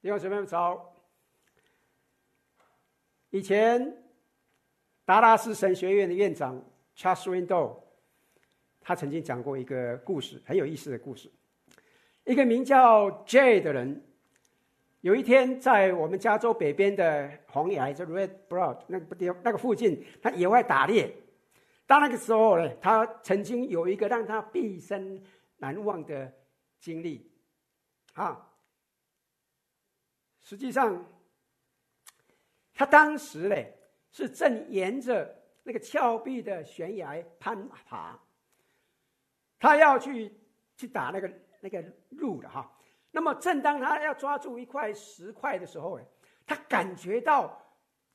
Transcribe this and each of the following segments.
弟兄姊妹们早。以前达拉斯神学院的院长 Charles Window，他曾经讲过一个故事，很有意思的故事。一个名叫 Jay 的人，有一天在我们加州北边的红崖，就 Red Bluff 那个地那个附近，他野外打猎。到那个时候呢，他曾经有一个让他毕生难忘的经历，啊。实际上，他当时呢是正沿着那个峭壁的悬崖攀爬，他要去去打那个那个鹿的哈。那么，正当他要抓住一块石块的时候，他感觉到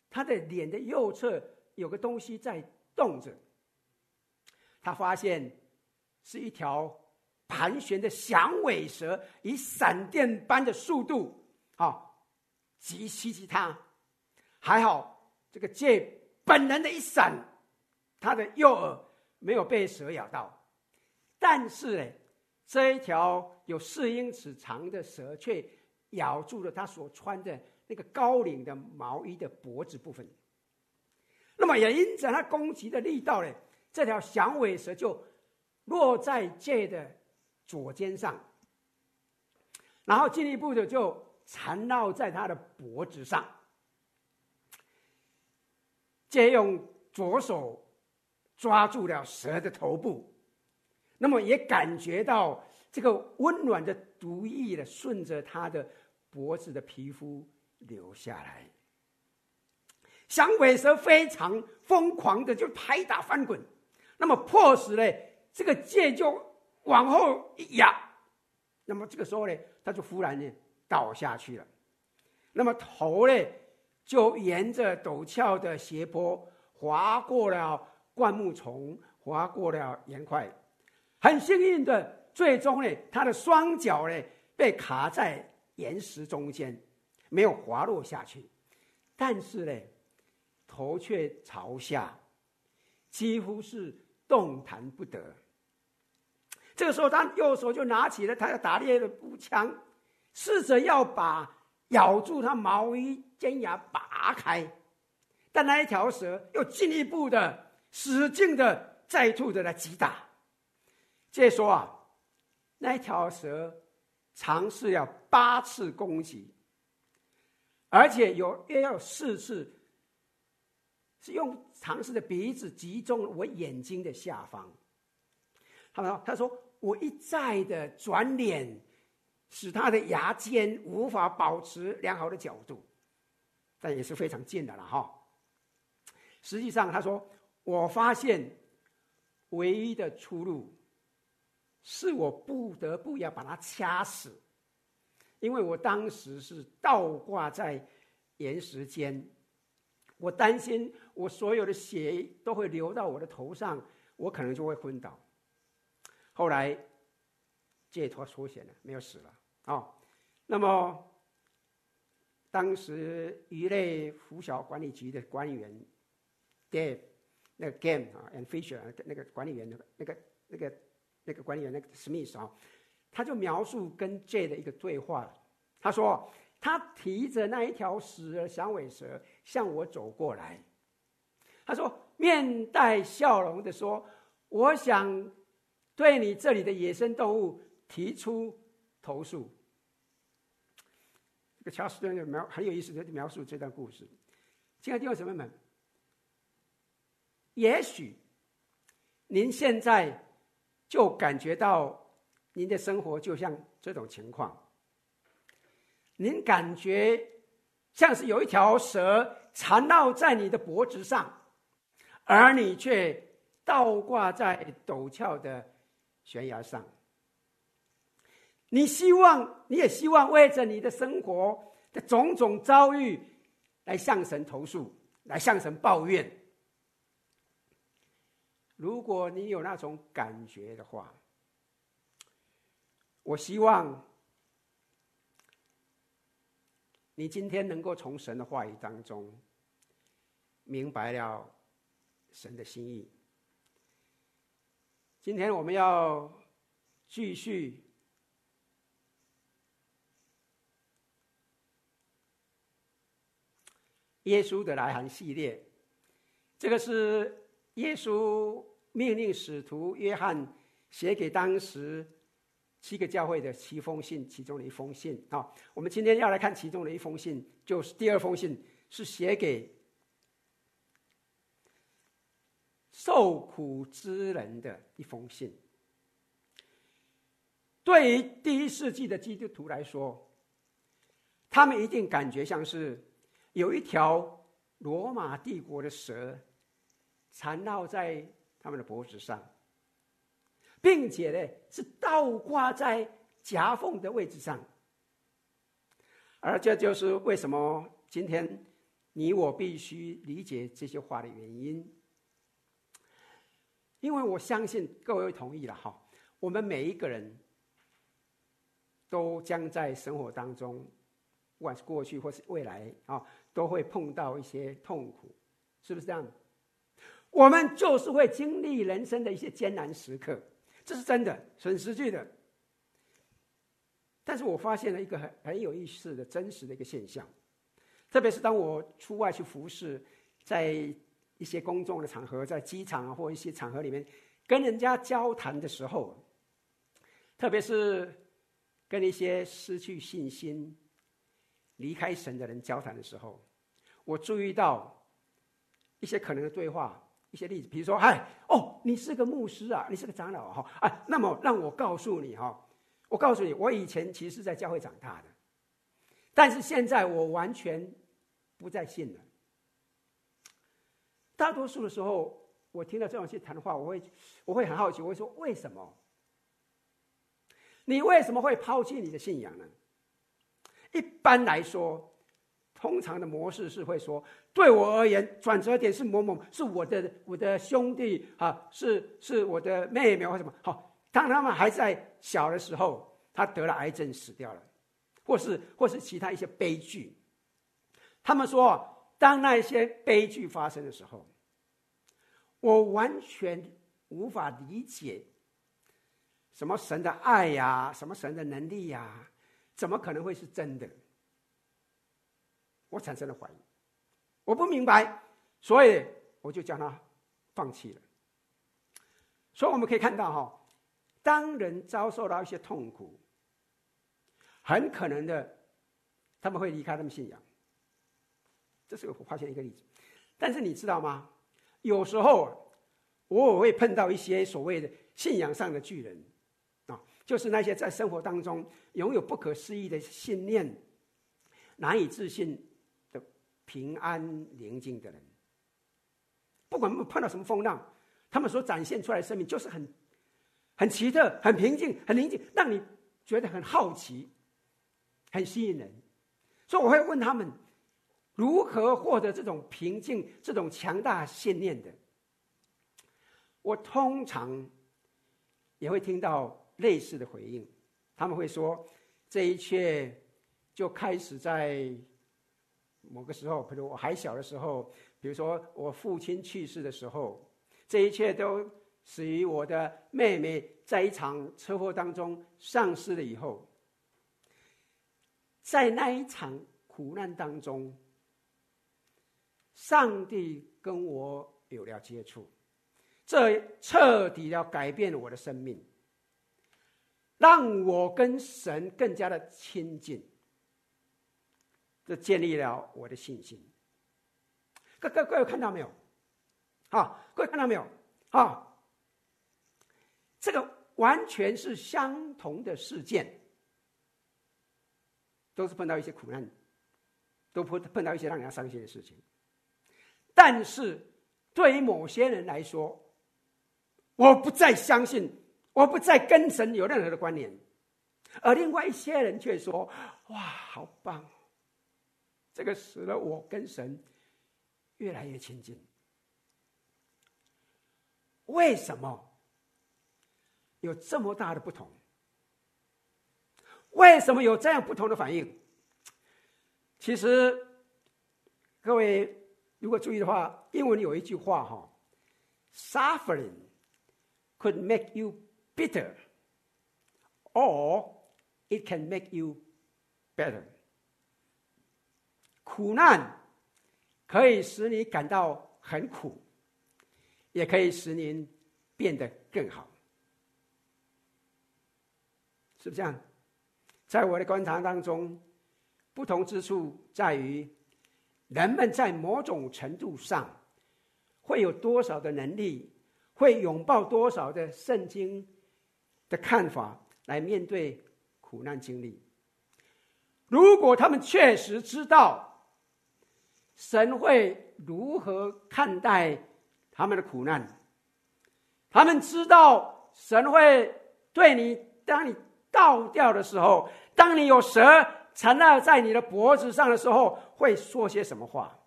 他的脸的右侧有个东西在动着。他发现是一条盘旋的响尾蛇，以闪电般的速度啊！击袭击他，还好这个借本能的一闪，他的右耳没有被蛇咬到，但是呢，这一条有四英尺长的蛇却咬住了他所穿的那个高领的毛衣的脖子部分。那么也因着他攻击的力道呢，这条响尾蛇就落在借的左肩上，然后进一步的就。缠绕在他的脖子上，借用左手抓住了蛇的头部，那么也感觉到这个温暖的毒液的顺着他的脖子的皮肤流下来。响尾蛇非常疯狂的就拍打翻滚，那么迫使呢这个剑就往后一压，那么这个时候呢，他就忽然呢。倒下去了，那么头呢，就沿着陡峭的斜坡滑过了灌木丛，滑过了岩块，很幸运的，最终呢，他的双脚呢被卡在岩石中间，没有滑落下去，但是呢，头却朝下，几乎是动弹不得。这个时候，他右手就拿起了他要打猎的步枪。试着要把咬住他毛衣尖牙拔开，但那一条蛇又进一步的使劲的再度的来击打。这说啊，那一条蛇尝试要八次攻击，而且有约有四次是用尝试的鼻子击中我眼睛的下方。他说：“他说我一再的转脸。”使他的牙尖无法保持良好的角度，但也是非常近的了哈。实际上，他说：“我发现唯一的出路，是我不得不要把它掐死，因为我当时是倒挂在岩石间，我担心我所有的血都会流到我的头上，我可能就会昏倒。后来解脱出现了，没有死了。”哦，那么当时鱼类附小管理局的管理员，Dave，那个 Game 啊，and Fisher 那个管理员，那个那个那个那个管理员，那个 Smith 啊，他就描述跟 J 的一个对话。他说，他提着那一条死的响尾蛇向我走过来。他说，面带笑容的说：“我想对你这里的野生动物提出。”投诉，这个乔斯顿的描很有意思的描述这段故事。亲爱的弟兄姊妹们，也许您现在就感觉到您的生活就像这种情况，您感觉像是有一条蛇缠绕在你的脖子上，而你却倒挂在陡峭的悬崖上。你希望，你也希望为着你的生活的种种遭遇来向神投诉，来向神抱怨。如果你有那种感觉的话，我希望你今天能够从神的话语当中明白了神的心意。今天我们要继续。耶稣的来函系列，这个是耶稣命令使徒约翰写给当时七个教会的七封信，其中的一封信啊。我们今天要来看其中的一封信，就是第二封信，是写给受苦之人的一封信。对于第一世纪的基督徒来说，他们一定感觉像是有一条罗马帝国的蛇缠绕在他们的脖子上，并且呢是倒挂在夹缝的位置上。而这就是为什么今天你我必须理解这些话的原因。因为我相信各位同意了哈，我们每一个人。都将在生活当中，不管是过去或是未来啊，都会碰到一些痛苦，是不是这样？我们就是会经历人生的一些艰难时刻，这是真的，很实际的。但是我发现了一个很很有意思的真实的一个现象，特别是当我出外去服侍，在一些公众的场合，在机场啊或一些场合里面跟人家交谈的时候，特别是。跟一些失去信心、离开神的人交谈的时候，我注意到一些可能的对话，一些例子，比如说：“哎，哦，你是个牧师啊，你是个长老哈，啊，那么让我告诉你哈，我告诉你，我以前其实是在教会长大的，但是现在我完全不再信了。”大多数的时候，我听到这种去谈话，我会我会很好奇，我会说：“为什么？”你为什么会抛弃你的信仰呢？一般来说，通常的模式是会说：对我而言，转折点是某某，是我的我的兄弟啊，是是我的妹妹或什么。好，当他们还在小的时候，他得了癌症死掉了，或是或是其他一些悲剧。他们说，当那些悲剧发生的时候，我完全无法理解。什么神的爱呀？什么神的能力呀？怎么可能会是真的？我产生了怀疑，我不明白，所以我就将它放弃了。所以我们可以看到，哈，当人遭受到一些痛苦，很可能的，他们会离开他们信仰。这是我发现一个例子。但是你知道吗？有时候我也会碰到一些所谓的信仰上的巨人。就是那些在生活当中拥有不可思议的信念、难以置信的平安宁静的人，不管碰到什么风浪，他们所展现出来的生命就是很、很奇特、很平静、很宁静，让你觉得很好奇、很吸引人。所以我会问他们，如何获得这种平静、这种强大信念的？我通常也会听到。类似的回应，他们会说：“这一切就开始在某个时候，比如我还小的时候，比如说我父亲去世的时候，这一切都始于我的妹妹在一场车祸当中丧失了以后，在那一场苦难当中，上帝跟我有了接触，这彻底要改变了我的生命。”让我跟神更加的亲近，这建立了我的信心。各各各位看到没有？啊，各位看到没有？啊，这个完全是相同的事件，都是碰到一些苦难，都碰碰到一些让人家伤心的事情。但是对于某些人来说，我不再相信。我不再跟神有任何的关联，而另外一些人却说：“哇，好棒！这个使得我跟神越来越亲近。为什么有这么大的不同？为什么有这样不同的反应？其实，各位如果注意的话，英文有一句话哈：“Suffering could make you。” Bitter, or it can make you better。苦难可以使你感到很苦，也可以使您变得更好，是不是这样？在我的观察当中，不同之处在于，人们在某种程度上会有多少的能力，会拥抱多少的圣经的看法来面对苦难经历。如果他们确实知道神会如何看待他们的苦难，他们知道神会对你，当你倒掉的时候，当你有蛇缠绕在你的脖子上的时候，会说些什么话？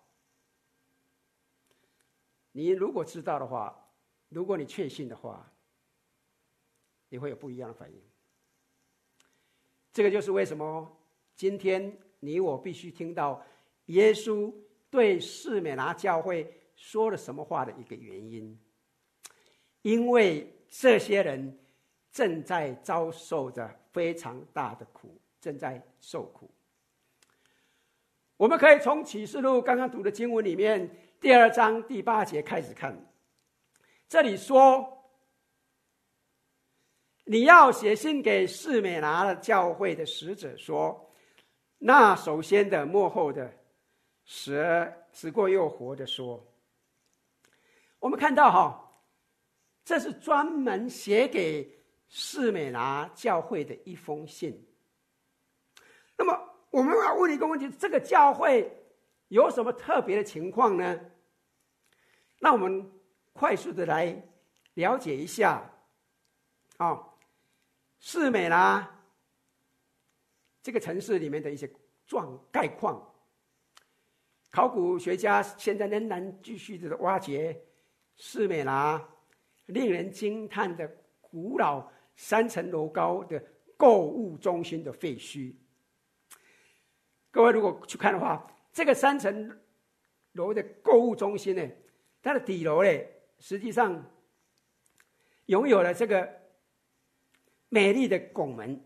你如果知道的话，如果你确信的话，你会有不一样的反应。这个就是为什么今天你我必须听到耶稣对士美拿教会说了什么话的一个原因，因为这些人正在遭受着非常大的苦，正在受苦。我们可以从启示录刚刚读的经文里面第二章第八节开始看，这里说：“你要写信给士美拿的教会的使者说，那首先的、幕后的、死死过又活的说。”我们看到哈，这是专门写给士美拿教会的一封信。那么。我们要问一个问题：这个教会有什么特别的情况呢？那我们快速的来了解一下。啊，士美拉这个城市里面的一些状概况，考古学家现在仍然继续的挖掘四美拉令人惊叹的古老三层楼高的购物中心的废墟。各位如果去看的话，这个三层楼的购物中心呢，它的底楼呢，实际上拥有了这个美丽的拱门。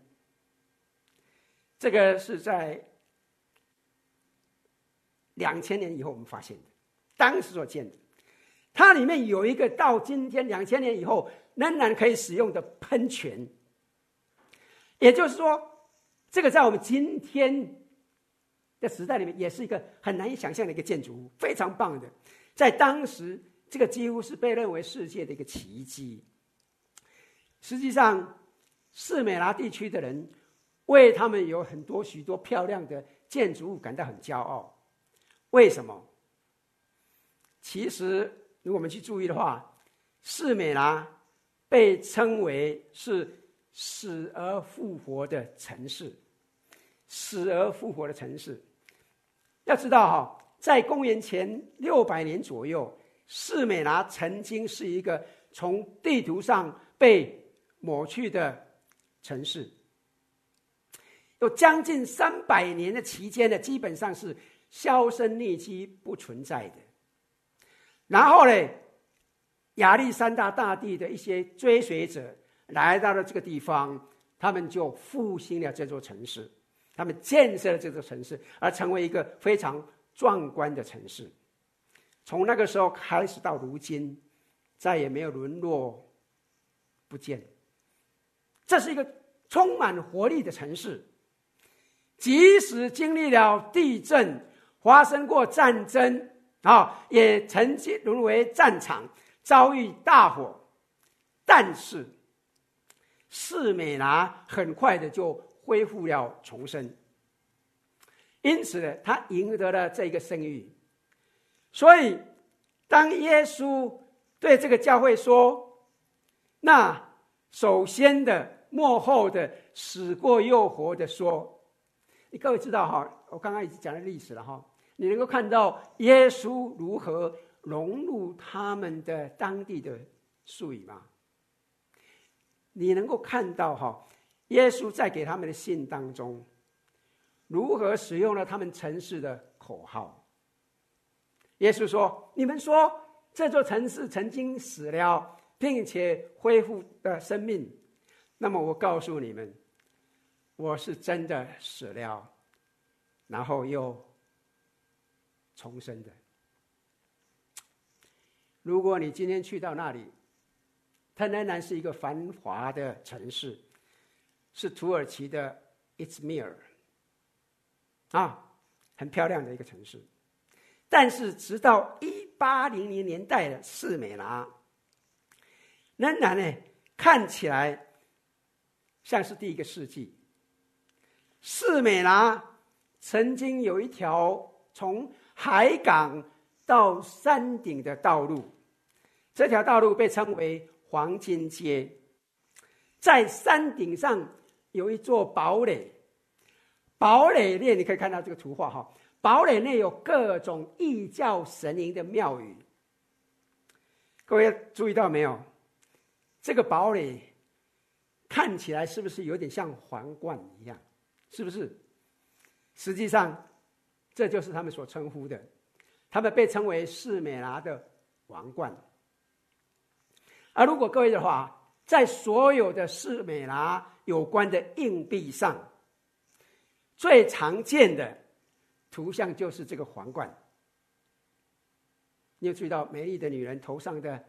这个是在两千年以后我们发现的，当时所建的。它里面有一个到今天两千年以后仍然可以使用的喷泉，也就是说，这个在我们今天。的时代里面，也是一个很难以想象的一个建筑物，非常棒的。在当时，这个几乎是被认为世界的一个奇迹。实际上，士美拉地区的人为他们有很多许多漂亮的建筑物感到很骄傲。为什么？其实，如果我们去注意的话，士美拉被称为是死而复活的城市，死而复活的城市。要知道哈，在公元前六百年左右，士美拉曾经是一个从地图上被抹去的城市，有将近三百年的期间呢，基本上是销声匿迹、不存在的。然后呢，亚历山大大帝的一些追随者来到了这个地方，他们就复兴了这座城市。他们建设了这座城市，而成为一个非常壮观的城市。从那个时候开始到如今，再也没有沦落不见。这是一个充满活力的城市，即使经历了地震，发生过战争啊，也曾经沦为战场，遭遇大火，但是士美拿很快的就。恢复了重生，因此呢，他赢得了这个声誉。所以，当耶稣对这个教会说：“那首先的、幕后的、死过又活的说，你各位知道哈？我刚刚已经讲了历史了哈。你能够看到耶稣如何融入他们的当地的术语吗？你能够看到哈？”耶稣在给他们的信当中，如何使用了他们城市的口号？耶稣说：“你们说这座城市曾经死了，并且恢复的生命，那么我告诉你们，我是真的死了，然后又重生的。如果你今天去到那里，它仍然是一个繁华的城市，是土耳其的伊兹密尔，啊，很漂亮的一个城市。但是直到一八零零年代的四美拿，仍然呢看起来像是第一个世纪。士美拿曾经有一条从海港到山顶的道路，这条道路被称为黄金街。在山顶上有一座堡垒，堡垒内你可以看到这个图画哈，堡垒内有各种异教神灵的庙宇。各位注意到没有？这个堡垒看起来是不是有点像皇冠一样？是不是？实际上，这就是他们所称呼的，他们被称为士美拿的王冠。而如果各位的话，在所有的士美拿有关的硬币上，最常见的图像就是这个皇冠。你有注意到美丽的女人头上的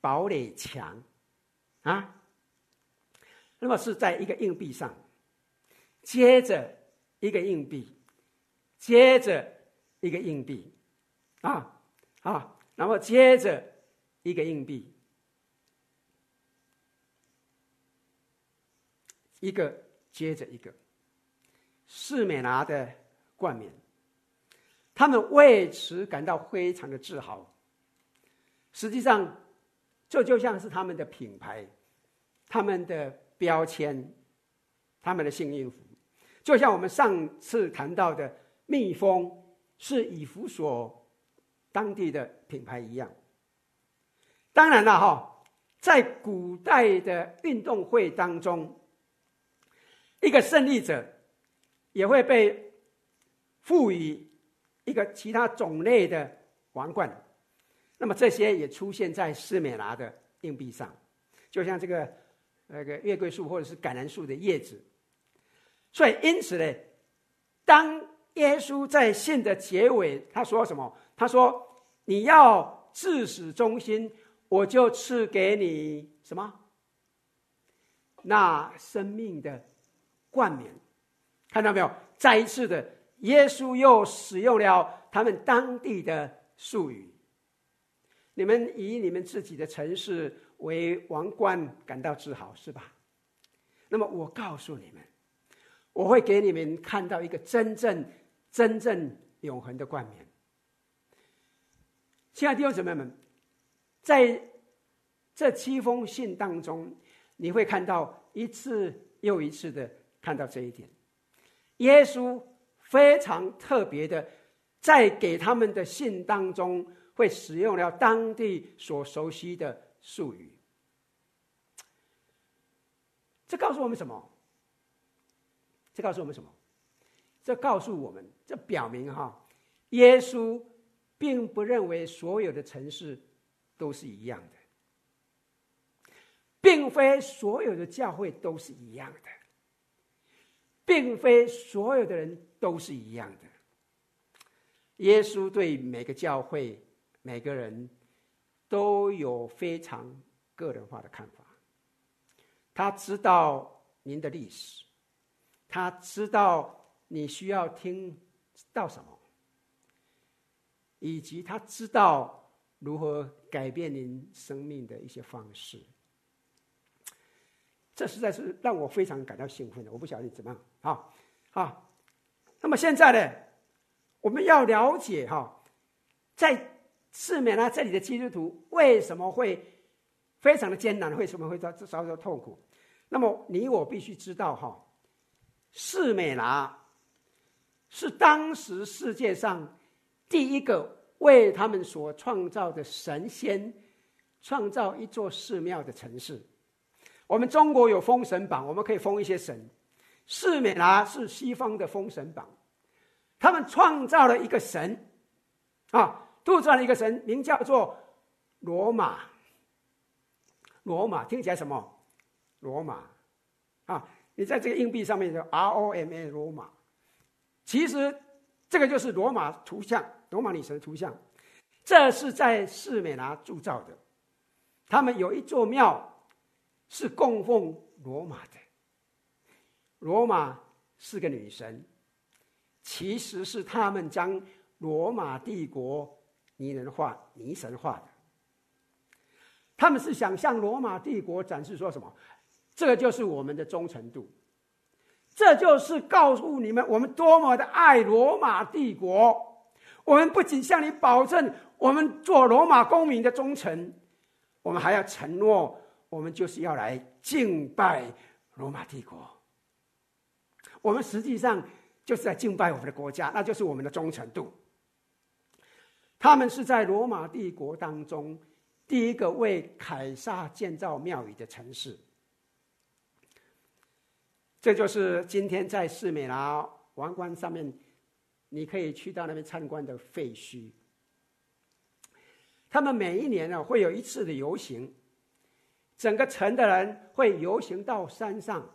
堡垒墙啊？那么是在一个硬币上。接着一个硬币，接着一个硬币，啊啊，然后接着一个硬币，一个接着一个，士美拿的冠冕，他们为此感到非常的自豪。实际上，这就像是他们的品牌，他们的标签，他们的幸运符。就像我们上次谈到的，蜜蜂是以弗所当地的品牌一样。当然了，哈，在古代的运动会当中，一个胜利者也会被赋予一个其他种类的王冠。那么这些也出现在斯美拿的硬币上，就像这个那个月桂树或者是橄榄树的叶子。所以，因此呢，当耶稣在信的结尾，他说什么？他说：“你要至死忠心，我就赐给你什么？那生命的冠冕。”看到没有？再一次的，耶稣又使用了他们当地的术语。你们以你们自己的城市为王冠感到自豪，是吧？那么，我告诉你们。我会给你们看到一个真正、真正永恒的冠冕。亲爱的弟兄姊妹们，在这七封信当中，你会看到一次又一次的看到这一点。耶稣非常特别的，在给他们的信当中，会使用了当地所熟悉的术语。这告诉我们什么？这告诉我们什么？这告诉我们，这表明哈，耶稣并不认为所有的城市都是一样的，并非所有的教会都是一样的，并非所有的人都是一样的。耶稣对每个教会、每个人都有非常个人化的看法。他知道您的历史。他知道你需要听到什么，以及他知道如何改变您生命的一些方式。这实在是让我非常感到兴奋的。我不晓得怎么样，好，好。那么现在呢，我们要了解哈，在四美拉这里的基督徒为什么会非常的艰难，为什么会遭遭受痛苦？那么你我必须知道哈。四美拉是当时世界上第一个为他们所创造的神仙创造一座寺庙的城市。我们中国有封神榜，我们可以封一些神。四美拉是西方的封神榜，他们创造了一个神，啊，杜撰了一个神，名叫做罗马。罗马听起来什么？罗马，啊。你在这个硬币上面的 R O M A 罗马，其实这个就是罗马图像，罗马女神图像。这是在士美拿铸造的。他们有一座庙是供奉罗马的。罗马是个女神，其实是他们将罗马帝国拟人化、拟神化的。他们是想向罗马帝国展示说什么？这就是我们的忠诚度，这就是告诉你们我们多么的爱罗马帝国。我们不仅向你保证我们做罗马公民的忠诚，我们还要承诺，我们就是要来敬拜罗马帝国。我们实际上就是在敬拜我们的国家，那就是我们的忠诚度。他们是在罗马帝国当中第一个为凯撒建造庙宇的城市。这就是今天在士美拿王冠上面，你可以去到那边参观的废墟。他们每一年呢会有一次的游行，整个城的人会游行到山上。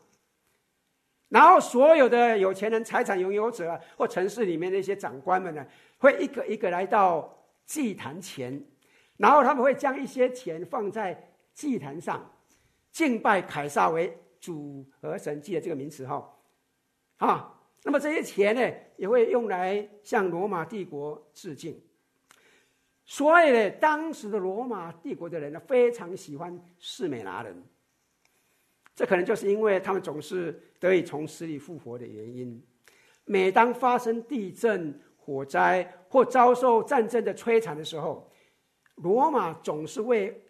然后，所有的有钱人、财产拥有者或城市里面的一些长官们呢，会一个一个来到祭坛前，然后他们会将一些钱放在祭坛上，敬拜凯撒为主和神，记得这个名词哈。啊，那么这些钱呢，也会用来向罗马帝国致敬。所以呢，当时的罗马帝国的人呢，非常喜欢士美拿人。这可能就是因为他们总是得以从死里复活的原因。每当发生地震、火灾或遭受战争的摧残的时候，罗马总是为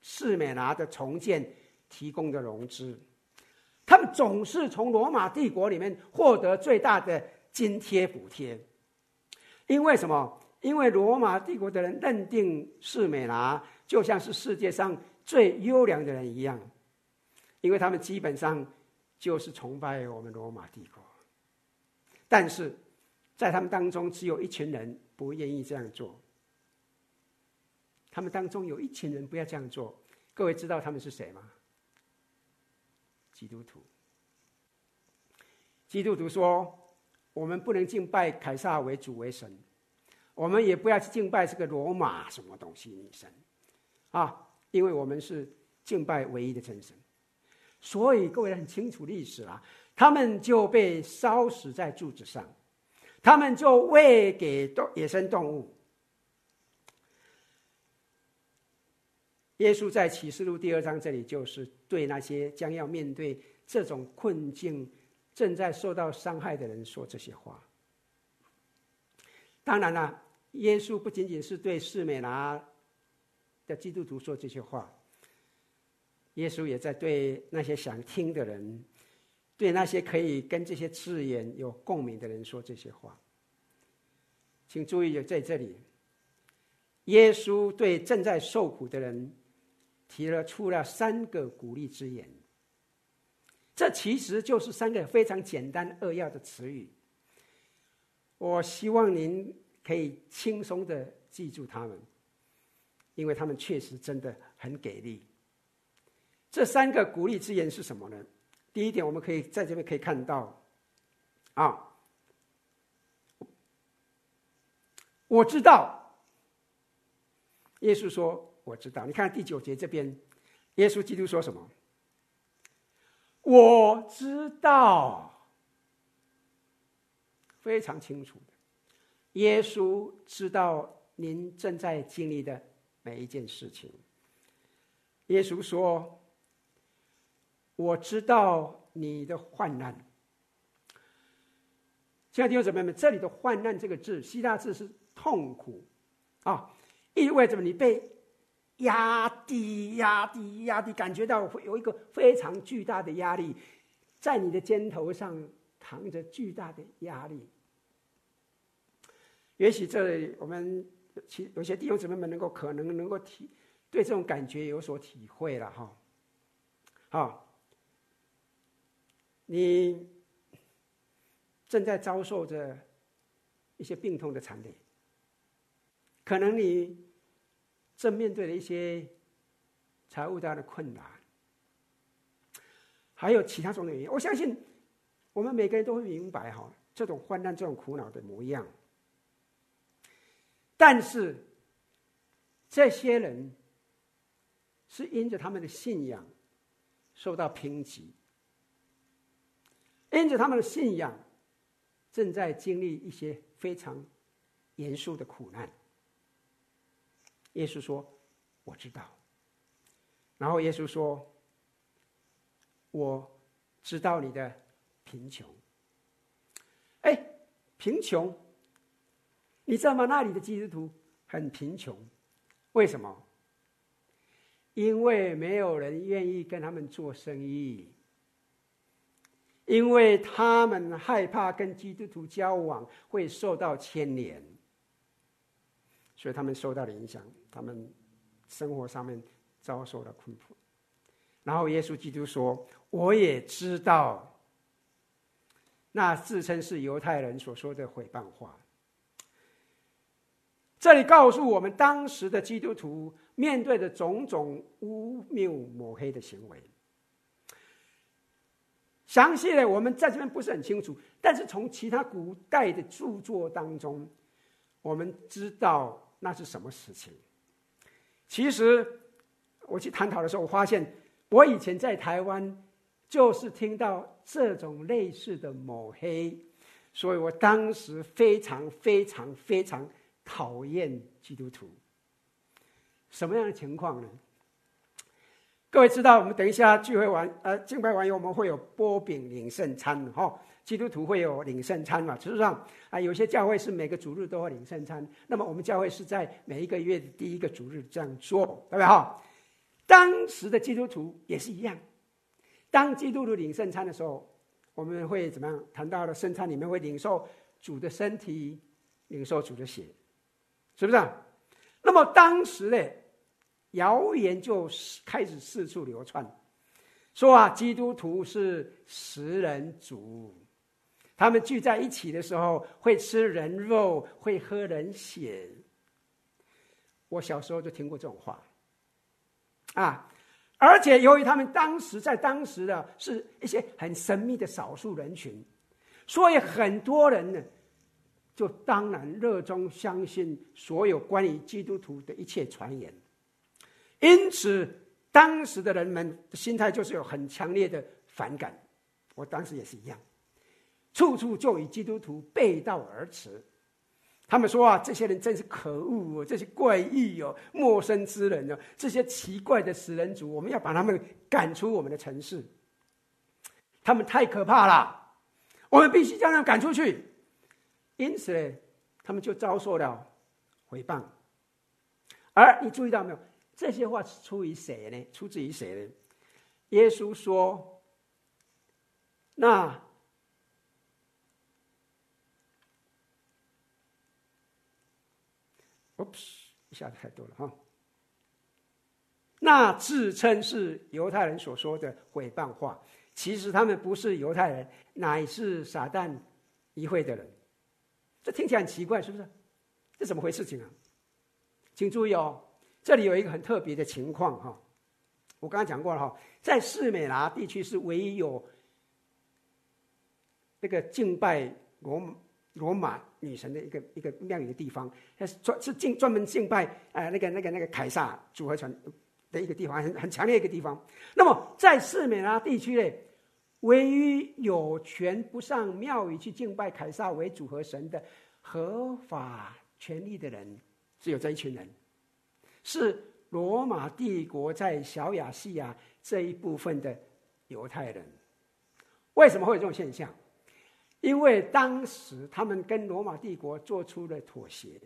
士美拿的重建提供的融资。他们总是从罗马帝国里面获得最大的津贴补贴。因为什么？因为罗马帝国的人认定士美拿就像是世界上最优良的人一样。因为他们基本上就是崇拜我们罗马帝国，但是在他们当中，只有一群人不愿意这样做。他们当中有一群人不要这样做，各位知道他们是谁吗？基督徒。基督徒说：“我们不能敬拜凯撒为主为神，我们也不要去敬拜这个罗马什么东西女神啊，因为我们是敬拜唯一的真神。”所以各位很清楚历史了，他们就被烧死在柱子上，他们就喂给动野生动物。耶稣在启示录第二章这里，就是对那些将要面对这种困境、正在受到伤害的人说这些话。当然了，耶稣不仅仅是对士美拿的基督徒说这些话。耶稣也在对那些想听的人，对那些可以跟这些字眼有共鸣的人说这些话。请注意，在这里，耶稣对正在受苦的人提了出了三个鼓励之言。这其实就是三个非常简单扼要的词语。我希望您可以轻松的记住他们，因为他们确实真的很给力。这三个鼓励之言是什么呢？第一点，我们可以在这边可以看到，啊，我知道，耶稣说我知道。你看第九节这边，耶稣基督说什么？我知道，非常清楚的，耶稣知道您正在经历的每一件事情。耶稣说。我知道你的患难，亲爱的弟兄姊妹们，这里的“患难”这个字，希腊字是痛苦，啊，意味着你被压低、压低、压低，感觉到会有一个非常巨大的压力，在你的肩头上扛着巨大的压力。也许这里我们其有些弟兄姊妹们能够可能能够体对这种感觉有所体会了哈，好。你正在遭受着一些病痛的缠累，可能你正面对了一些财务上的困难，还有其他种种原因。我相信我们每个人都会明白哈，这种患难、这种苦恼的模样。但是这些人是因着他们的信仰受到抨击，因着他们的信仰正在经历一些非常严肃的苦难。耶稣说：“我知道。”然后耶稣说：“我知道你的贫穷。”哎，贫穷，你知道吗？那里的基督徒很贫穷，为什么？因为没有人愿意跟他们做生意，因为他们害怕跟基督徒交往会受到牵连，所以他们受到了影响，他们生活上面遭受了困苦。然后耶稣基督说：“我也知道。”那自称是犹太人所说的毁谤话，这里告诉我们，当时的基督徒面对的种种污蔑抹黑的行为。详细的，我们在这边不是很清楚，但是从其他古代的著作当中，我们知道那是什么事情。其实，我去探讨的时候，我发现我以前在台湾。就是听到这种类似的抹黑，所以我当时非常非常非常讨厌基督徒。什么样的情况呢？各位知道，我们等一下聚会完，呃，敬拜完以后，我们会有波饼领圣餐，哈、基督徒会有领圣餐嘛？事实上，啊，有些教会是每个主日都会领圣餐，那么我们教会是在每一个月的第一个主日这样做，对不对？哈，当时的基督徒也是一样。当基督徒领圣餐的时候，我们会怎么样？谈到了圣餐里面会领受主的身体，领受主的血，是不是？那么当时呢，谣言就开始四处流窜，说啊，基督徒是食人族，他们聚在一起的时候会吃人肉，会喝人血。我小时候就听过这种话，啊。而且，由于他们当时在当时的是一些很神秘的少数人群，所以很多人呢，就当然热衷相信所有关于基督徒的一切传言。因此，当时的人们的心态就是有很强烈的反感。我当时也是一样，处处就与基督徒背道而驰。他们说啊，这些人真是可恶哦，这些怪异哦，陌生之人哦，这些奇怪的食人族，我们要把他们赶出我们的城市。他们太可怕了，我们必须将他们赶出去。因此呢，他们就遭受了毁谤。而你注意到没有？这些话是出于谁呢？出自于谁呢？耶稣说：“那。”一下子太多了哈。那自称是犹太人所说的毁谤话，其实他们不是犹太人，乃是撒旦议会的人。这听起来很奇怪，是不是？这怎么回事情啊？请注意哦，这里有一个很特别的情况哈。我刚刚讲过了哈，在士美拿地区是唯一有那个敬拜罗罗马女神的一个一个庙宇的地方，是专是敬专门敬拜呃那个那个那个凯撒组合拳的一个地方，很很强烈一个地方。那么在士美拿地区内，唯一有权不上庙宇去敬拜凯撒为组合神的合法权利的人，只有这一群人，是罗马帝国在小亚细亚这一部分的犹太人。为什么会有这种现象？因为当时他们跟罗马帝国做出了妥协，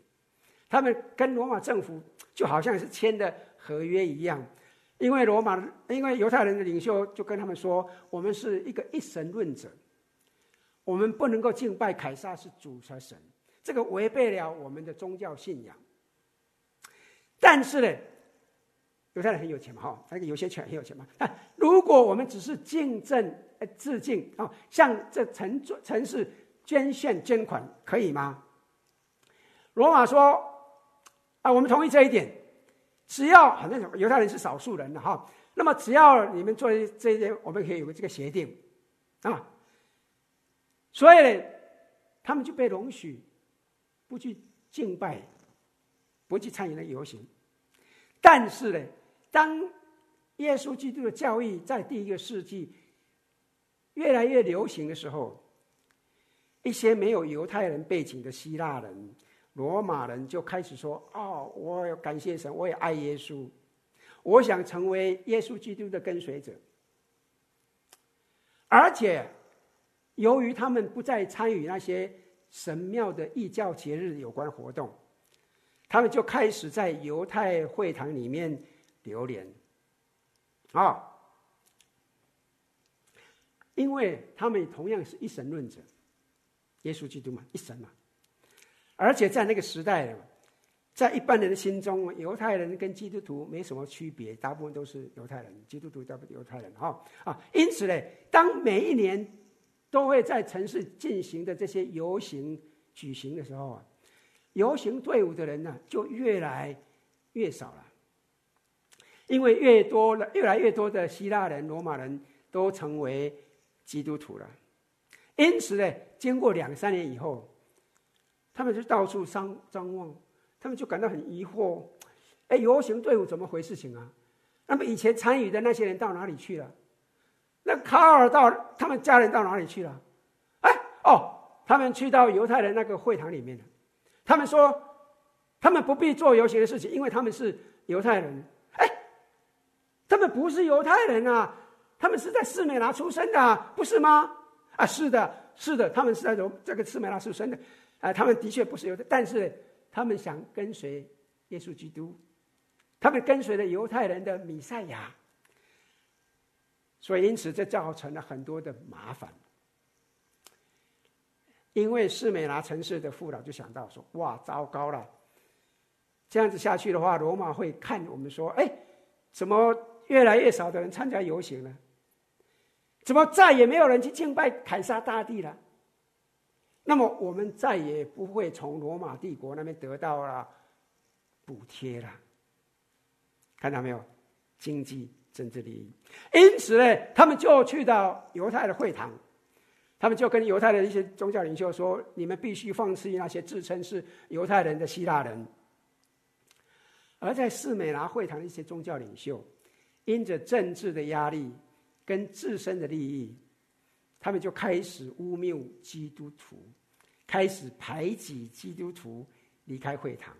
他们跟罗马政府就好像是签的合约一样。因为罗马，因为犹太人的领袖就跟他们说：“我们是一个一神论者，我们不能够敬拜凯撒是主和神，这个违背了我们的宗教信仰。”但是呢，犹太人很有钱嘛，哈，那个有些权很有钱嘛。但如果我们只是敬正。呃，致敬啊！向这城城市捐献捐款可以吗？罗马说：“啊，我们同意这一点。只要好像犹太人是少数人的哈，那么只要你们做这一点，我们可以有个这个协定啊。所以呢他们就被容许不去敬拜，不去参与那游行。但是呢，当耶稣基督的教义在第一个世纪越来越流行的时候，一些没有犹太人背景的希腊人、罗马人就开始说：“哦，我要感谢神，我也爱耶稣，我想成为耶稣基督的跟随者。”而且，由于他们不再参与那些神庙的异教节日有关活动，他们就开始在犹太会堂里面流连。啊，因为他们同样是一神论者，耶稣基督嘛，一神嘛。而且在那个时代，在一般人的心中，犹太人跟基督徒没什么区别，大部分都是犹太人，基督徒大部分犹太人。哈啊，因此呢，当每一年都会在城市进行的这些游行举行的时候啊，游行队伍的人呢，就越来越少了。因为越多了，越来越多的希腊人、罗马人都成为基督徒了，因此呢，经过两三年以后，他们就到处张张望，他们就感到很疑惑：哎，游行队伍怎么回事情啊？那么以前参与的那些人到哪里去了？那卡尔到他们家人到哪里去了？哎，哦，他们去到犹太人那个会堂里面了。他们说，他们不必做游行的事情，因为他们是犹太人。哎他们不是犹太人啊，他们是在斯美拿出生的，不是吗？啊，是的，是的，他们是在这个斯美拿出生的，啊，他们的确不是犹太，但是他们想跟随耶稣基督，他们跟随了犹太人的弥赛亚，所以因此这造成了很多的麻烦。因为士美拿城市的父老就想到说：“哇，糟糕了，这样子下去的话，罗马会看我们说，哎，怎么？”越来越少的人参加游行了，怎么再也没有人去敬拜凯撒大帝了？那么我们再也不会从罗马帝国那边得到了补贴了。看到没有？经济、政治利益。因此呢，他们就去到犹太的会堂，他们就跟犹太的一些宗教领袖说：“你们必须放弃那些自称是犹太人的希腊人。”而在士美拿会堂的一些宗教领袖。因着政治的压力跟自身的利益，他们就开始污蔑基督徒，开始排挤基督徒离开会堂。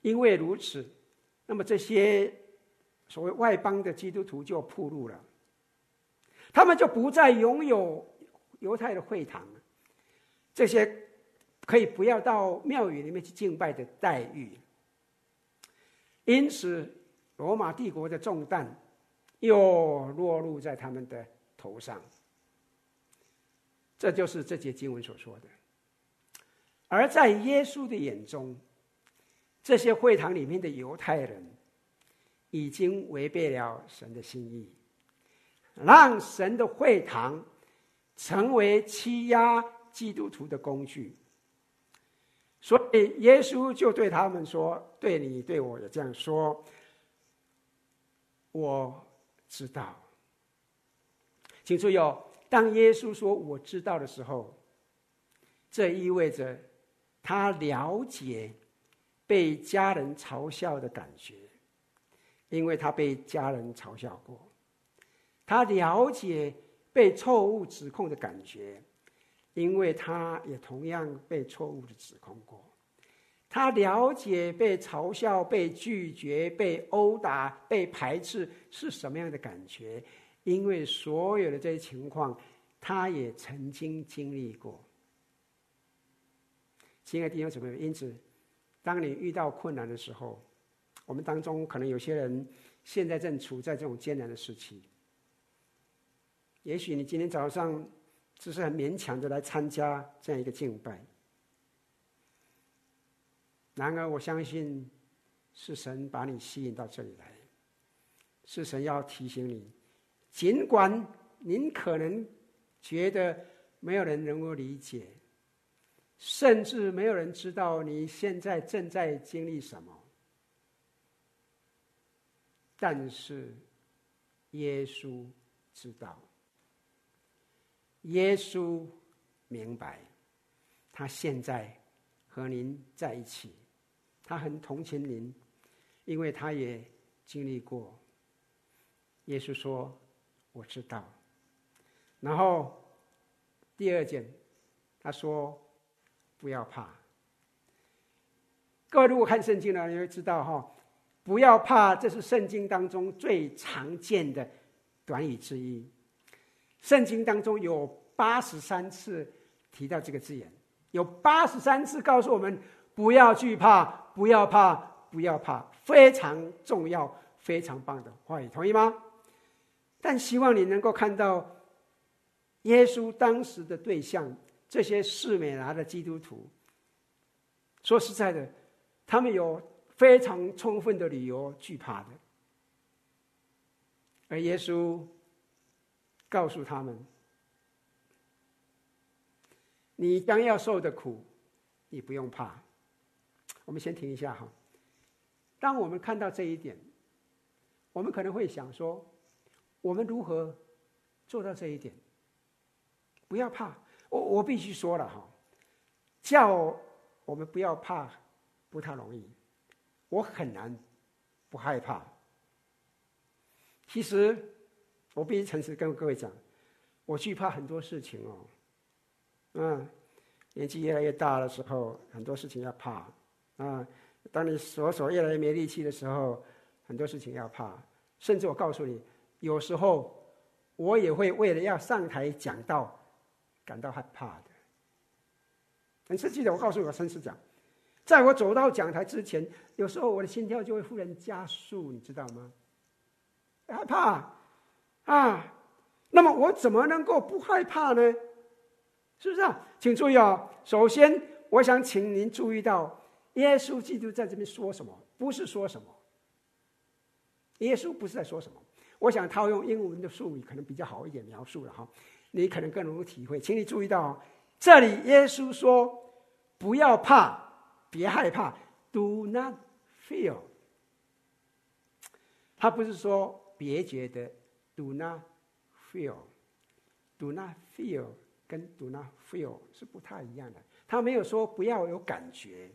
因为如此，那么这些所谓外邦的基督徒就暴露了，他们就不再拥有犹太的会堂，这些可以不要到庙宇里面去敬拜的待遇。因此。罗马帝国的重担又落入在他们的头上，这就是这节经文所说的。而在耶稣的眼中，这些会堂里面的犹太人已经违背了神的心意，让神的会堂成为欺压基督徒的工具。所以耶稣就对他们说：“对你对我也这样说。”我知道，请注意哦，当耶稣说“我知道”的时候，这意味着他了解被家人嘲笑的感觉，因为他被家人嘲笑过；他了解被错误指控的感觉，因为他也同样被错误的指控过。他了解被嘲笑、被拒绝、被殴打、被排斥是什么样的感觉，因为所有的这些情况，他也曾经经历过。亲爱的弟兄姊妹，因此，当你遇到困难的时候，我们当中可能有些人现在正处在这种艰难的时期。也许你今天早上只是很勉强的来参加这样一个敬拜。然而，我相信是神把你吸引到这里来，是神要提醒你，尽管您可能觉得没有人能够理解，甚至没有人知道你现在正在经历什么，但是耶稣知道，耶稣明白，他现在和您在一起。他很同情您，因为他也经历过。耶稣说：“我知道。”然后第二件，他说：“不要怕。”各位如果看圣经呢，你会知道哈，“不要怕”这是圣经当中最常见的短语之一。圣经当中有八十三次提到这个字眼，有八十三次告诉我们不要惧怕，不要怕，不要怕，非常重要、非常棒的话语，同意吗？但希望你能够看到，耶稣当时的对象，这些士美拿的基督徒，说实在的，他们有非常充分的理由惧怕的，而耶稣告诉他们：“你将要受的苦，你不用怕。”我们先停一下哈。当我们看到这一点，我们可能会想说。我们如何做到这一点？不要怕，我我必须说了哈，叫我们不要怕，不太容易。我很难不害怕。其实我必须诚实跟各位讲，我惧怕很多事情哦。嗯，年纪越来越大的时候，很多事情要怕。啊，当你左手越来越没力气的时候，很多事情要怕。甚至我告诉你。有时候，我也会为了要上台讲道，感到害怕的。很实际的，我告诉我陈师长，在我走到讲台之前，有时候我的心跳就会忽然加速，你知道吗？害怕啊！那么我怎么能够不害怕呢？是不是啊？请注意哦。首先，我想请您注意到，耶稣基督在这边说什么？不是说什么。耶稣不是在说什么。我想套用英文的术语可能比较好一点描述了哈，你可能更容易体会。请你注意到哦，这里耶稣说：“不要怕，别害怕，Do not fear。”他不是说别觉得，Do not feel, do not feel，跟 Do not feel 是不太一样的。他没有说不要有感觉，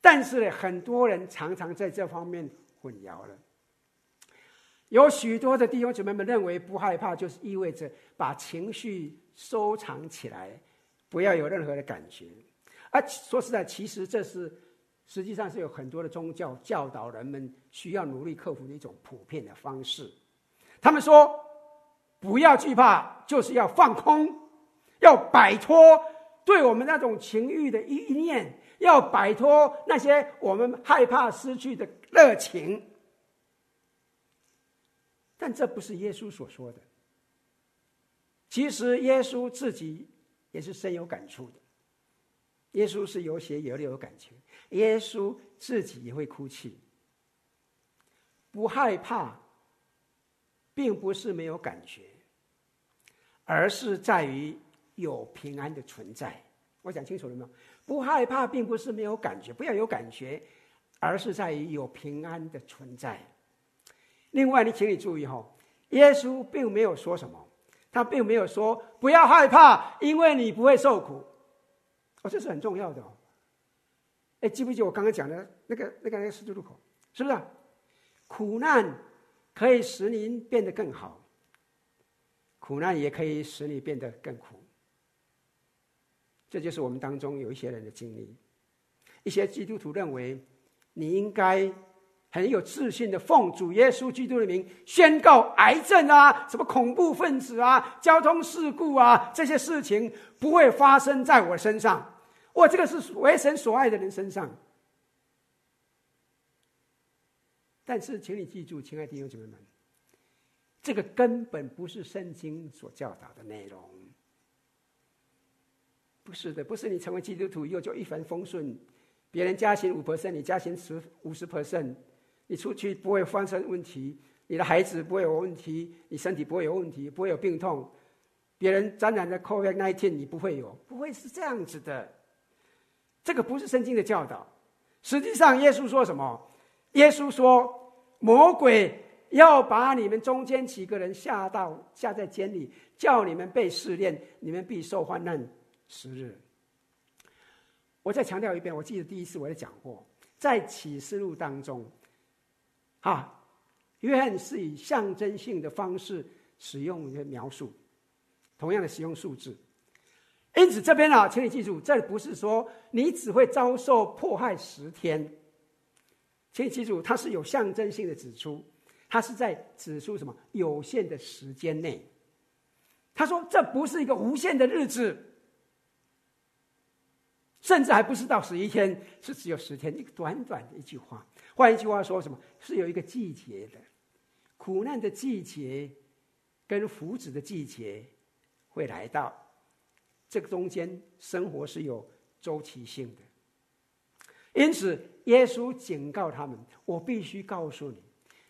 但是呢，很多人常常在这方面混淆了。有许多的弟兄姊妹们认为，不害怕就是意味着把情绪收藏起来，不要有任何的感觉。而说实在，其实这是实际上是有很多的宗教教导人们需要努力克服的一种普遍的方式。他们说，不要惧怕，就是要放空，要摆脱对我们那种情欲的意念，要摆脱那些我们害怕失去的热情。但这不是耶稣所说的。其实耶稣自己也是深有感触的。耶稣是有血有泪有感情，耶稣自己也会哭泣。不害怕，并不是没有感觉，而是在于有平安的存在。我讲清楚了没有？不害怕，并不是没有感觉，不要有感觉，而是在于有平安的存在。另外，你请你注意哈，耶稣并没有说什么，他并没有说不要害怕，因为你不会受苦。哦，这是很重要的哦。哎，记不记得我刚刚讲的那个那个那个十字路口？是不是？苦难可以使您变得更好，苦难也可以使你变得更苦。这就是我们当中有一些人的经历。一些基督徒认为，你应该。很有自信的奉主耶稣基督的名宣告：癌症啊，什么恐怖分子啊，交通事故啊，这些事情不会发生在我身上。我这个是为神所爱的人身上。但是，请你记住，亲爱的弟兄姊妹们，这个根本不是圣经所教导的内容。不是的，不是你成为基督徒以后就一帆风顺，别人加薪五 percent，你加薪十五十 percent。你出去不会发生问题，你的孩子不会有问题，你身体不会有问题，不会有病痛。别人沾染的 COVID-19，你不会有，不会是这样子的。这个不是圣经的教导。实际上，耶稣说什么？耶稣说，魔鬼要把你们中间几个人下到下在监里，叫你们被试炼，你们必受患难十日。我再强调一遍，我记得第一次我也讲过。在启示录当中，啊，约翰是以象征性的方式使用一些描述，同样的使用数字。因此这边啊，请你记住，这不是说你只会遭受迫害十天。请你记住，它是有象征性的指出，它是在指出什么有限的时间内。他说：“这不是一个无限的日子，甚至还不是到十一天，是只有十天，一个短短的一句话。换一句话说，什么是有一个季节的苦难的季节，跟福祉的季节会来到。这个中间生活是有周期性的。因此，耶稣警告他们：我必须告诉你，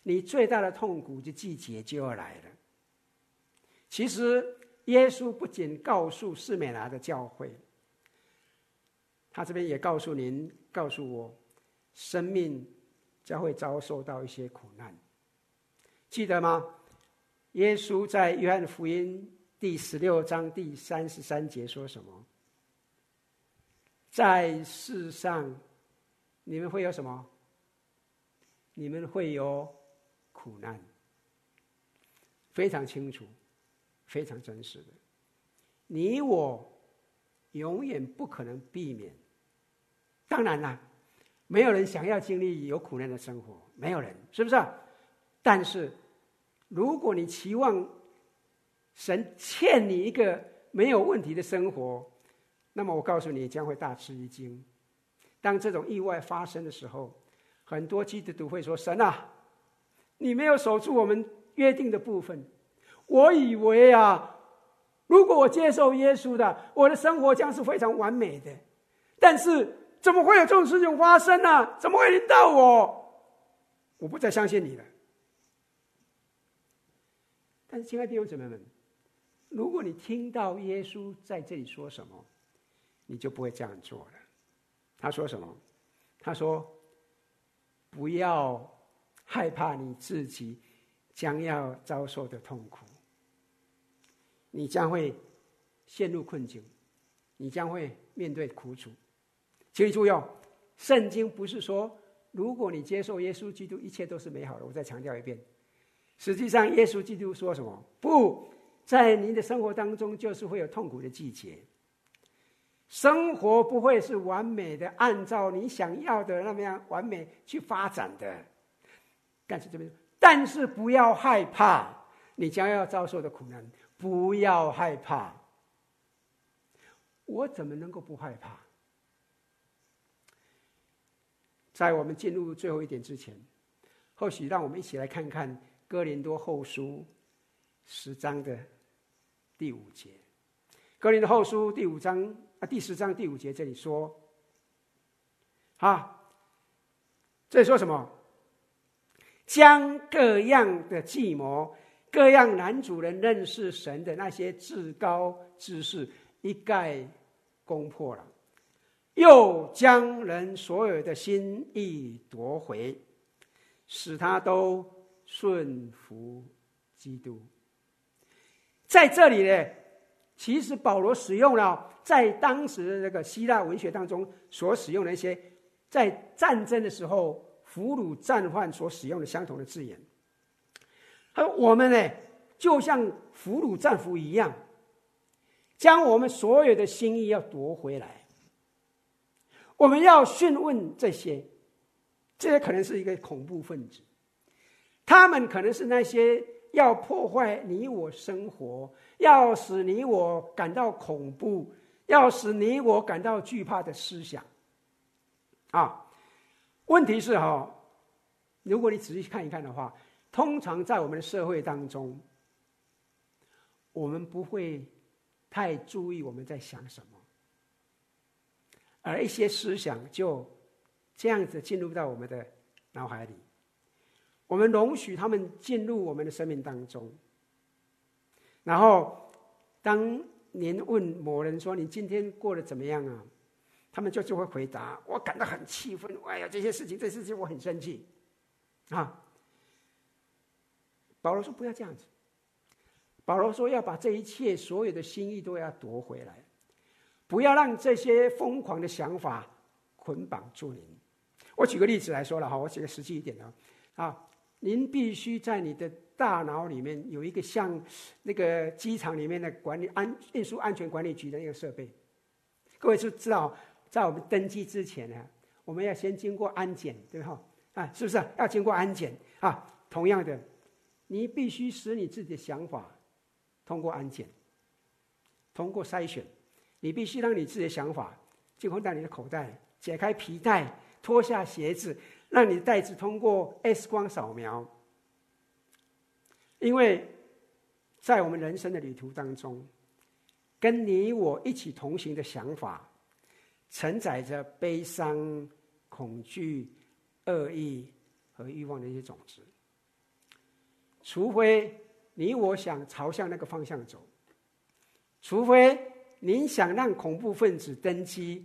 你最大的痛苦的季节就要来了。”其实，耶稣不仅告诉士美拿的教会，他这边也告诉您、告诉我，生命将会遭受到一些苦难。记得吗？耶稣在约翰福音第十六章第三十三节说什么？在世上，你们会有什么？你们会有苦难，非常清楚。非常真实的，你我永远不可能避免。当然啦，没有人想要经历有苦难的生活，没有人，是不是？但是，如果你期望神欠你一个没有问题的生活，那么我告诉你，将会大吃一惊。当这种意外发生的时候，很多基督徒会说：“神啊，你没有守住我们约定的部分。”我以为啊，如果我接受耶稣的，我的生活将是非常完美的。但是，怎么会有这种事情发生呢？怎么会轮到我？我不再相信你了。但是，亲爱的弟兄姊妹们，如果你听到耶稣在这里说什么，你就不会这样做了。他说什么？他说：“不要害怕你自己将要遭受的痛苦。”你将会陷入困境，你将会面对苦楚。请你注意哦，圣经不是说，如果你接受耶稣基督，一切都是美好的。我再强调一遍，实际上耶稣基督说什么？不在您的生活当中，就是会有痛苦的季节。生活不会是完美的，按照你想要的那么样完美去发展的。但是这边，但是不要害怕，你将要遭受的苦难。不要害怕，我怎么能够不害怕？在我们进入最后一点之前，或许让我们一起来看看《哥林多后书》十章的第五节，《哥林多后书》第五章第十章第五节这里说：“啊，这里说什么？将各样的计谋。”各样男主人认识神的那些至高之事一概攻破了，又将人所有的心意夺回，使他都顺服基督。在这里呢，其实保罗使用了在当时的这个希腊文学当中所使用的一些在战争的时候俘虏战犯所使用的相同的字眼。而我们呢，就像俘虏战俘一样，将我们所有的心意要夺回来。我们要询问这些，这些可能是一个恐怖分子，他们可能是那些要破坏你我生活，要使你我感到恐怖，要使你我感到惧怕的思想。啊，问题是哈，如果你仔细看一看的话。通常在我们的社会当中，我们不会太注意我们在想什么，而一些思想就这样子进入到我们的脑海里，我们容许他们进入我们的生命当中。然后，当您问某人说：“你今天过得怎么样啊？”他们就就会回答：“我感到很气愤，哎呀，这些事情，这些事情我很生气，啊。”保罗说：“不要这样子。”保罗说：“要把这一切所有的心意都要夺回来，不要让这些疯狂的想法捆绑住您。我举个例子来说了哈，我举个实际一点的啊，您必须在你的大脑里面有一个像那个机场里面的管理安运输安全管理局的那个设备。各位就知道，在我们登机之前呢，我们要先经过安检，对哈？啊，是不是要经过安检啊？同样的，你必须使你自己的想法通过安检，通过筛选。你必须让你自己的想法进入到你的口袋，解开皮带，脱下鞋子，让你的袋子通过 X 光扫描。因为在我们人生的旅途当中，跟你我一起同行的想法，承载着悲伤、恐惧、恶意和欲望的一些种子。除非你我想朝向那个方向走，除非您想让恐怖分子登机，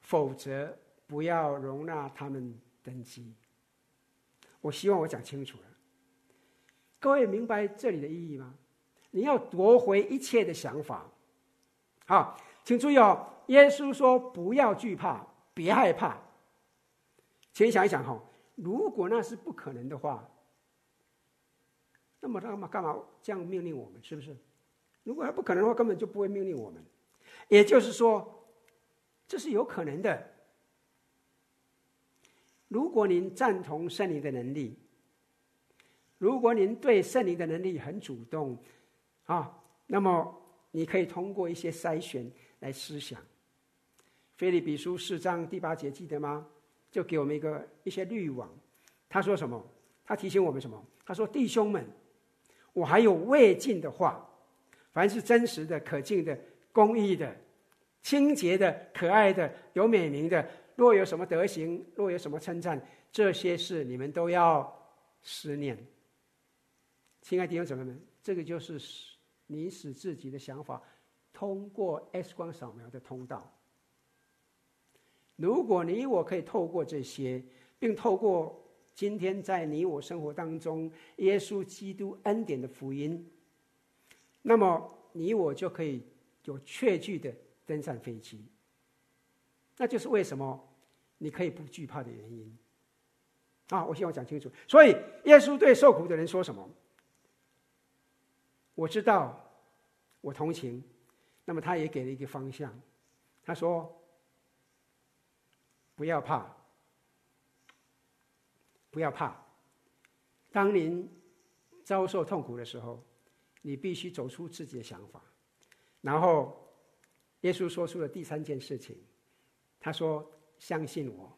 否则不要容纳他们登基。我希望我讲清楚了，各位明白这里的意义吗？你要夺回一切的想法。好，请注意哦，耶稣说不要惧怕，别害怕。请想一想哈，如果那是不可能的话。那么他干嘛干嘛这样命令我们？是不是？如果还不可能的话，根本就不会命令我们。也就是说，这是有可能的。如果您赞同圣灵的能力，如果您对圣灵的能力很主动，啊，那么你可以通过一些筛选来思想。腓立比书四章第八节记得吗？就给我们一个一些滤网。他说什么？他提醒我们什么？他说：“弟兄们。”我还有未尽的话，凡是真实的、可敬的、公义的、清洁的、可爱的、有美名的，若有什么德行，若有什么称赞，这些事你们都要思念。亲爱的弟兄姊妹们，这个就是使你使自己的想法通过 X 光扫描的通道。如果你我可以透过这些，并透过。今天在你我生活当中，耶稣基督恩典的福音，那么你我就可以有确据的登上飞机。那就是为什么你可以不惧怕的原因。啊，我希望讲清楚。所以耶稣对受苦的人说什么？我知道，我同情。那么他也给了一个方向，他说：不要怕。不要怕，当您遭受痛苦的时候，你必须走出自己的想法。然后，耶稣说出了第三件事情，他说：“相信我。”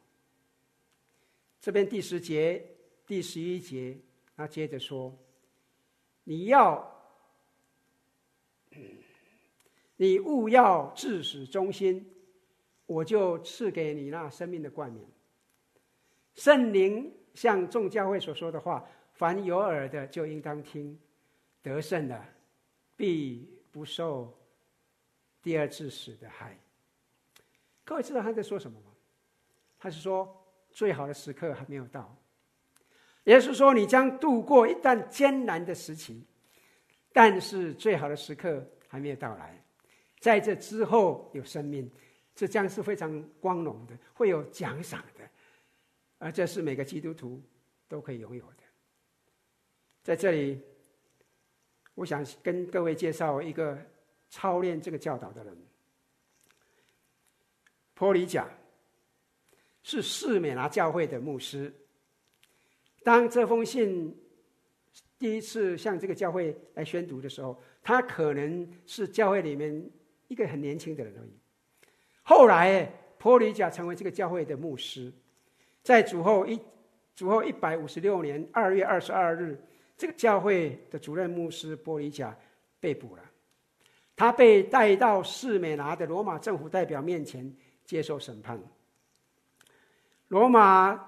这边第十节、第十一节，他接着说：“你要，你务要至死忠心，我就赐给你那生命的冠冕。”圣灵。像众教会所说的话，凡有耳的就应当听，得胜的必不受第二次死的害。各位知道他在说什么吗？他是说最好的时刻还没有到。也就是说，你将度过一段艰难的时期，但是最好的时刻还没有到来。在这之后有生命，这将是非常光荣的，会有奖赏的。而这是每个基督徒都可以拥有的。在这里，我想跟各位介绍一个操练这个教导的人——波里甲，是士美拿教会的牧师。当这封信第一次向这个教会来宣读的时候，他可能是教会里面一个很年轻的人而已。后来，波里甲成为这个教会的牧师。在主后一主后一百五十六年二月二十二日，这个教会的主任牧师波里甲被捕了，他被带到士美拿的罗马政府代表面前接受审判。罗马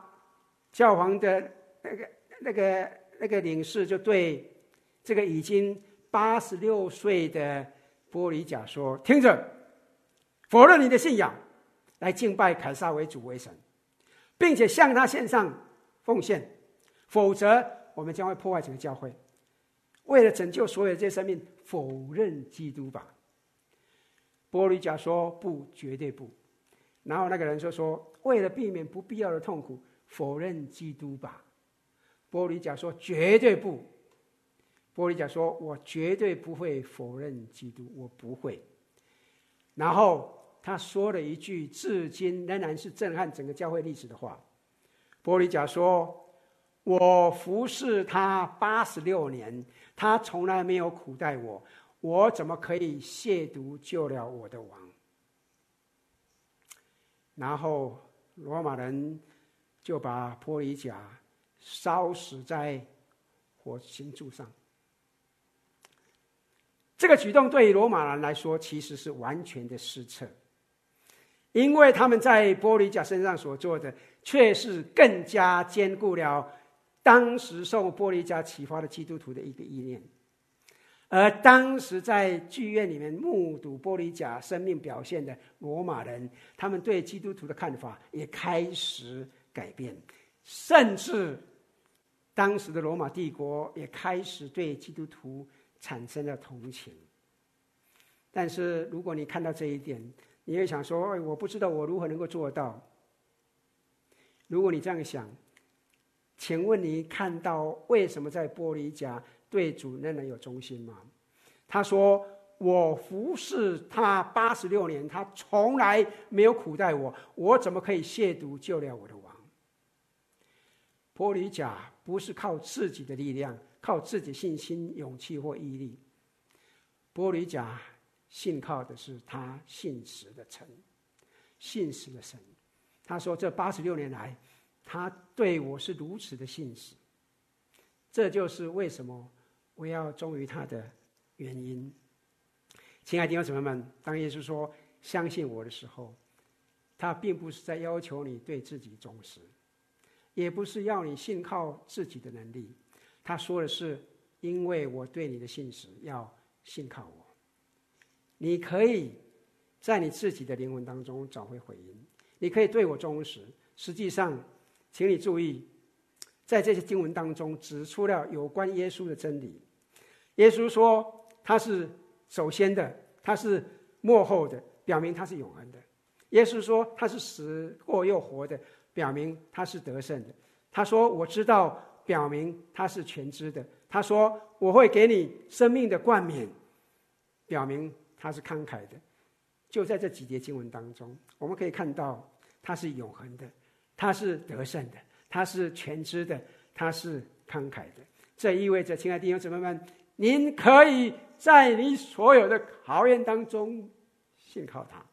教皇的那个那个那个领事就对这个已经八十六岁的波里甲说：“听着，否认你的信仰，来敬拜凯撒为主为神。”并且向他献上奉献，否则我们将会破坏整个教会。为了拯救所有这些生命，否认基督吧。波里甲说：“不，绝对不。”然后那个人就说：“为了避免不必要的痛苦，否认基督吧？波利甲说：“绝对不。”波利甲说：“我绝对不会否认基督，我不会。”然后他说了一句至今仍然是震撼整个教会历史的话：“波利甲说，我服侍他八十六年，他从来没有苦待我，我怎么可以亵渎救了我的王？”然后罗马人就把波利甲烧死在火刑柱上。这个举动对于罗马人来说其实是完全的失策，因为他们在波利甲身上所做的，却是更加坚固了当时受波利甲启发的基督徒的一个意念。而当时在剧院里面目睹玻璃甲生命表现的罗马人，他们对基督徒的看法也开始改变，甚至当时的罗马帝国也开始对基督徒产生了同情。但是如果你看到这一点，你会想说：“哎，我不知道我如何能够做到。”如果你这样想，请问你看到为什么在玻璃甲？对主仍然有忠心吗？他说：“我服侍他八十六年，他从来没有苦待我，我怎么可以亵渎救了我的王？”波利甲不是靠自己的力量，靠自己信心、勇气或毅力。波利甲信靠的是他信实的神，信实的神。他说：“这八十六年来，他对我是如此的信实，这就是为什么。”我要忠于他的原因，亲爱的弟兄姊妹们，当耶稣说“相信我”的时候，他并不是在要求你对自己忠实，也不是要你信靠自己的能力。他说的是：“因为我对你的信实，要信靠我。”你可以在你自己的灵魂当中找回回应，你可以对我忠实。实际上，请你注意。在这些经文当中，指出了有关耶稣的真理。耶稣说他是首先的，他是幕后的，表明他是永恒的。耶稣说他是死过又活的，表明他是得胜的。他说我知道，表明他是全知的。他说我会给你生命的冠冕，表明他是慷慨的。就在这几节经文当中，我们可以看到他是永恒的，他是得胜的。他是全知的，他是慷慨的。这意味着，亲爱的弟兄姊妹们，您可以在你所有的考验当中信靠他。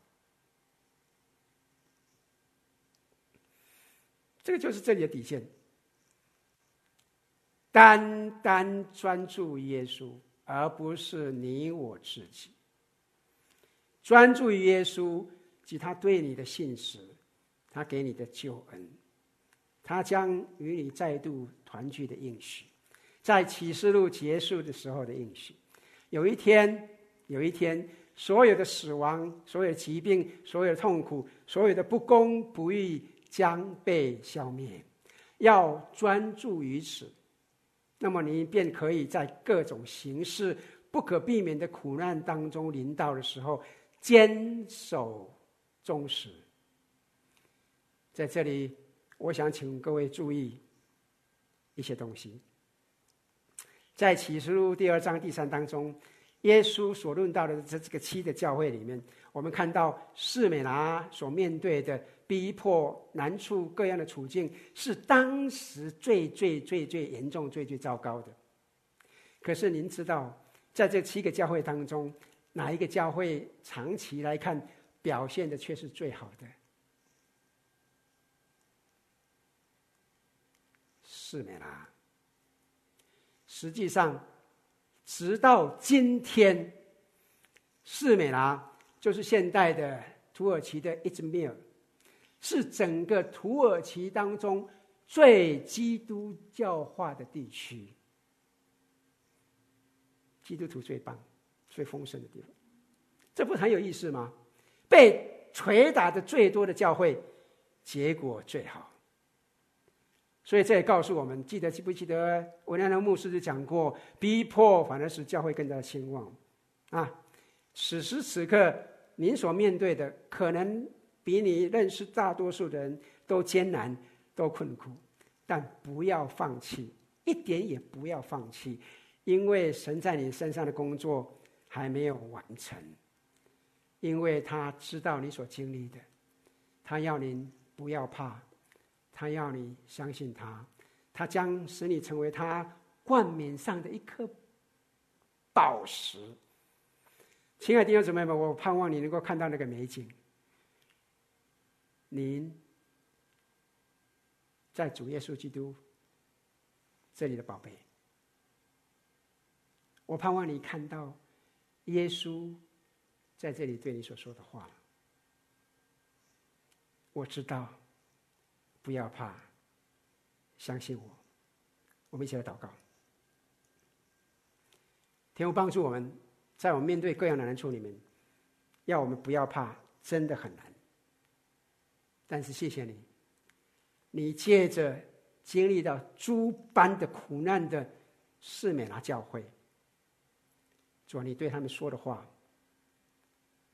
这个就是这里的底线。单单专注耶稣，而不是你我自己。专注于耶稣及他对你的信实，他给你的救恩。他将与你再度团聚的应许，在启示录结束的时候的应许，有一天，有一天，所有的死亡、所有疾病、所有的痛苦、所有的不公不义将被消灭。要专注于此，那么你便可以在各种形式不可避免的苦难当中临到的时候，坚守忠实。在这里。我想请各位注意一些东西，在启示录第二章第三当中，耶稣所论到的这这个七的教会里面，我们看到士美拿所面对的逼迫、难处、各样的处境，是当时最最最最严重、最最糟糕的。可是您知道，在这七个教会当中，哪一个教会长期来看表现的却是最好的？士美拿，实际上，直到今天，士美拿就是现代的土耳其的伊兹密尔，是整个土耳其当中最基督教化的地区，基督徒最棒、最丰盛的地方，这不很有意思吗？被捶打的最多的教会，结果最好。所以这也告诉我们，记得记不记得维纳纳牧师就讲过，逼迫反而使教会更加兴旺，啊！此时此刻，您所面对的可能比你认识大多数的人都艰难，都困苦，但不要放弃，一点也不要放弃，因为神在你身上的工作还没有完成，因为他知道你所经历的，他要您不要怕，他要你相信他，他将使你成为他冠冕上的一颗宝石。亲爱的弟兄姊妹们，我盼望你能够看到那个美景。您在主耶稣基督这里的宝贝，我盼望你看到耶稣在这里对你所说的话。我知道，不要怕，相信我。我们一起来祷告，天父帮助我们，在我们面对各样的难处里面，要我们不要怕，真的很难。但是谢谢你，你借着经历到诸般的苦难的士美拿教会，主，你对他们说的话，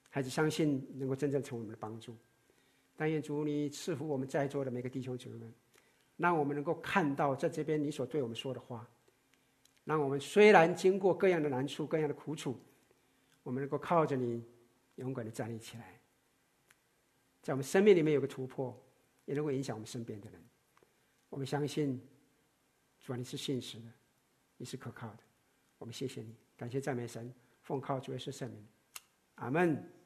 还是相信能够真正成为我们的帮助。但愿主你赐福我们在座的每个弟兄姊妹们，让我们能够看到在这边你所对我们说的话，让我们虽然经过各样的难处、各样的苦楚，我们能够靠着你勇敢的站立起来。在我们生命里面有个突破，也能够影响我们身边的人。我们相信，主啊，你是信实的，你是可靠的。我们谢谢你，感谢赞美神，奉靠主耶稣圣名，阿门。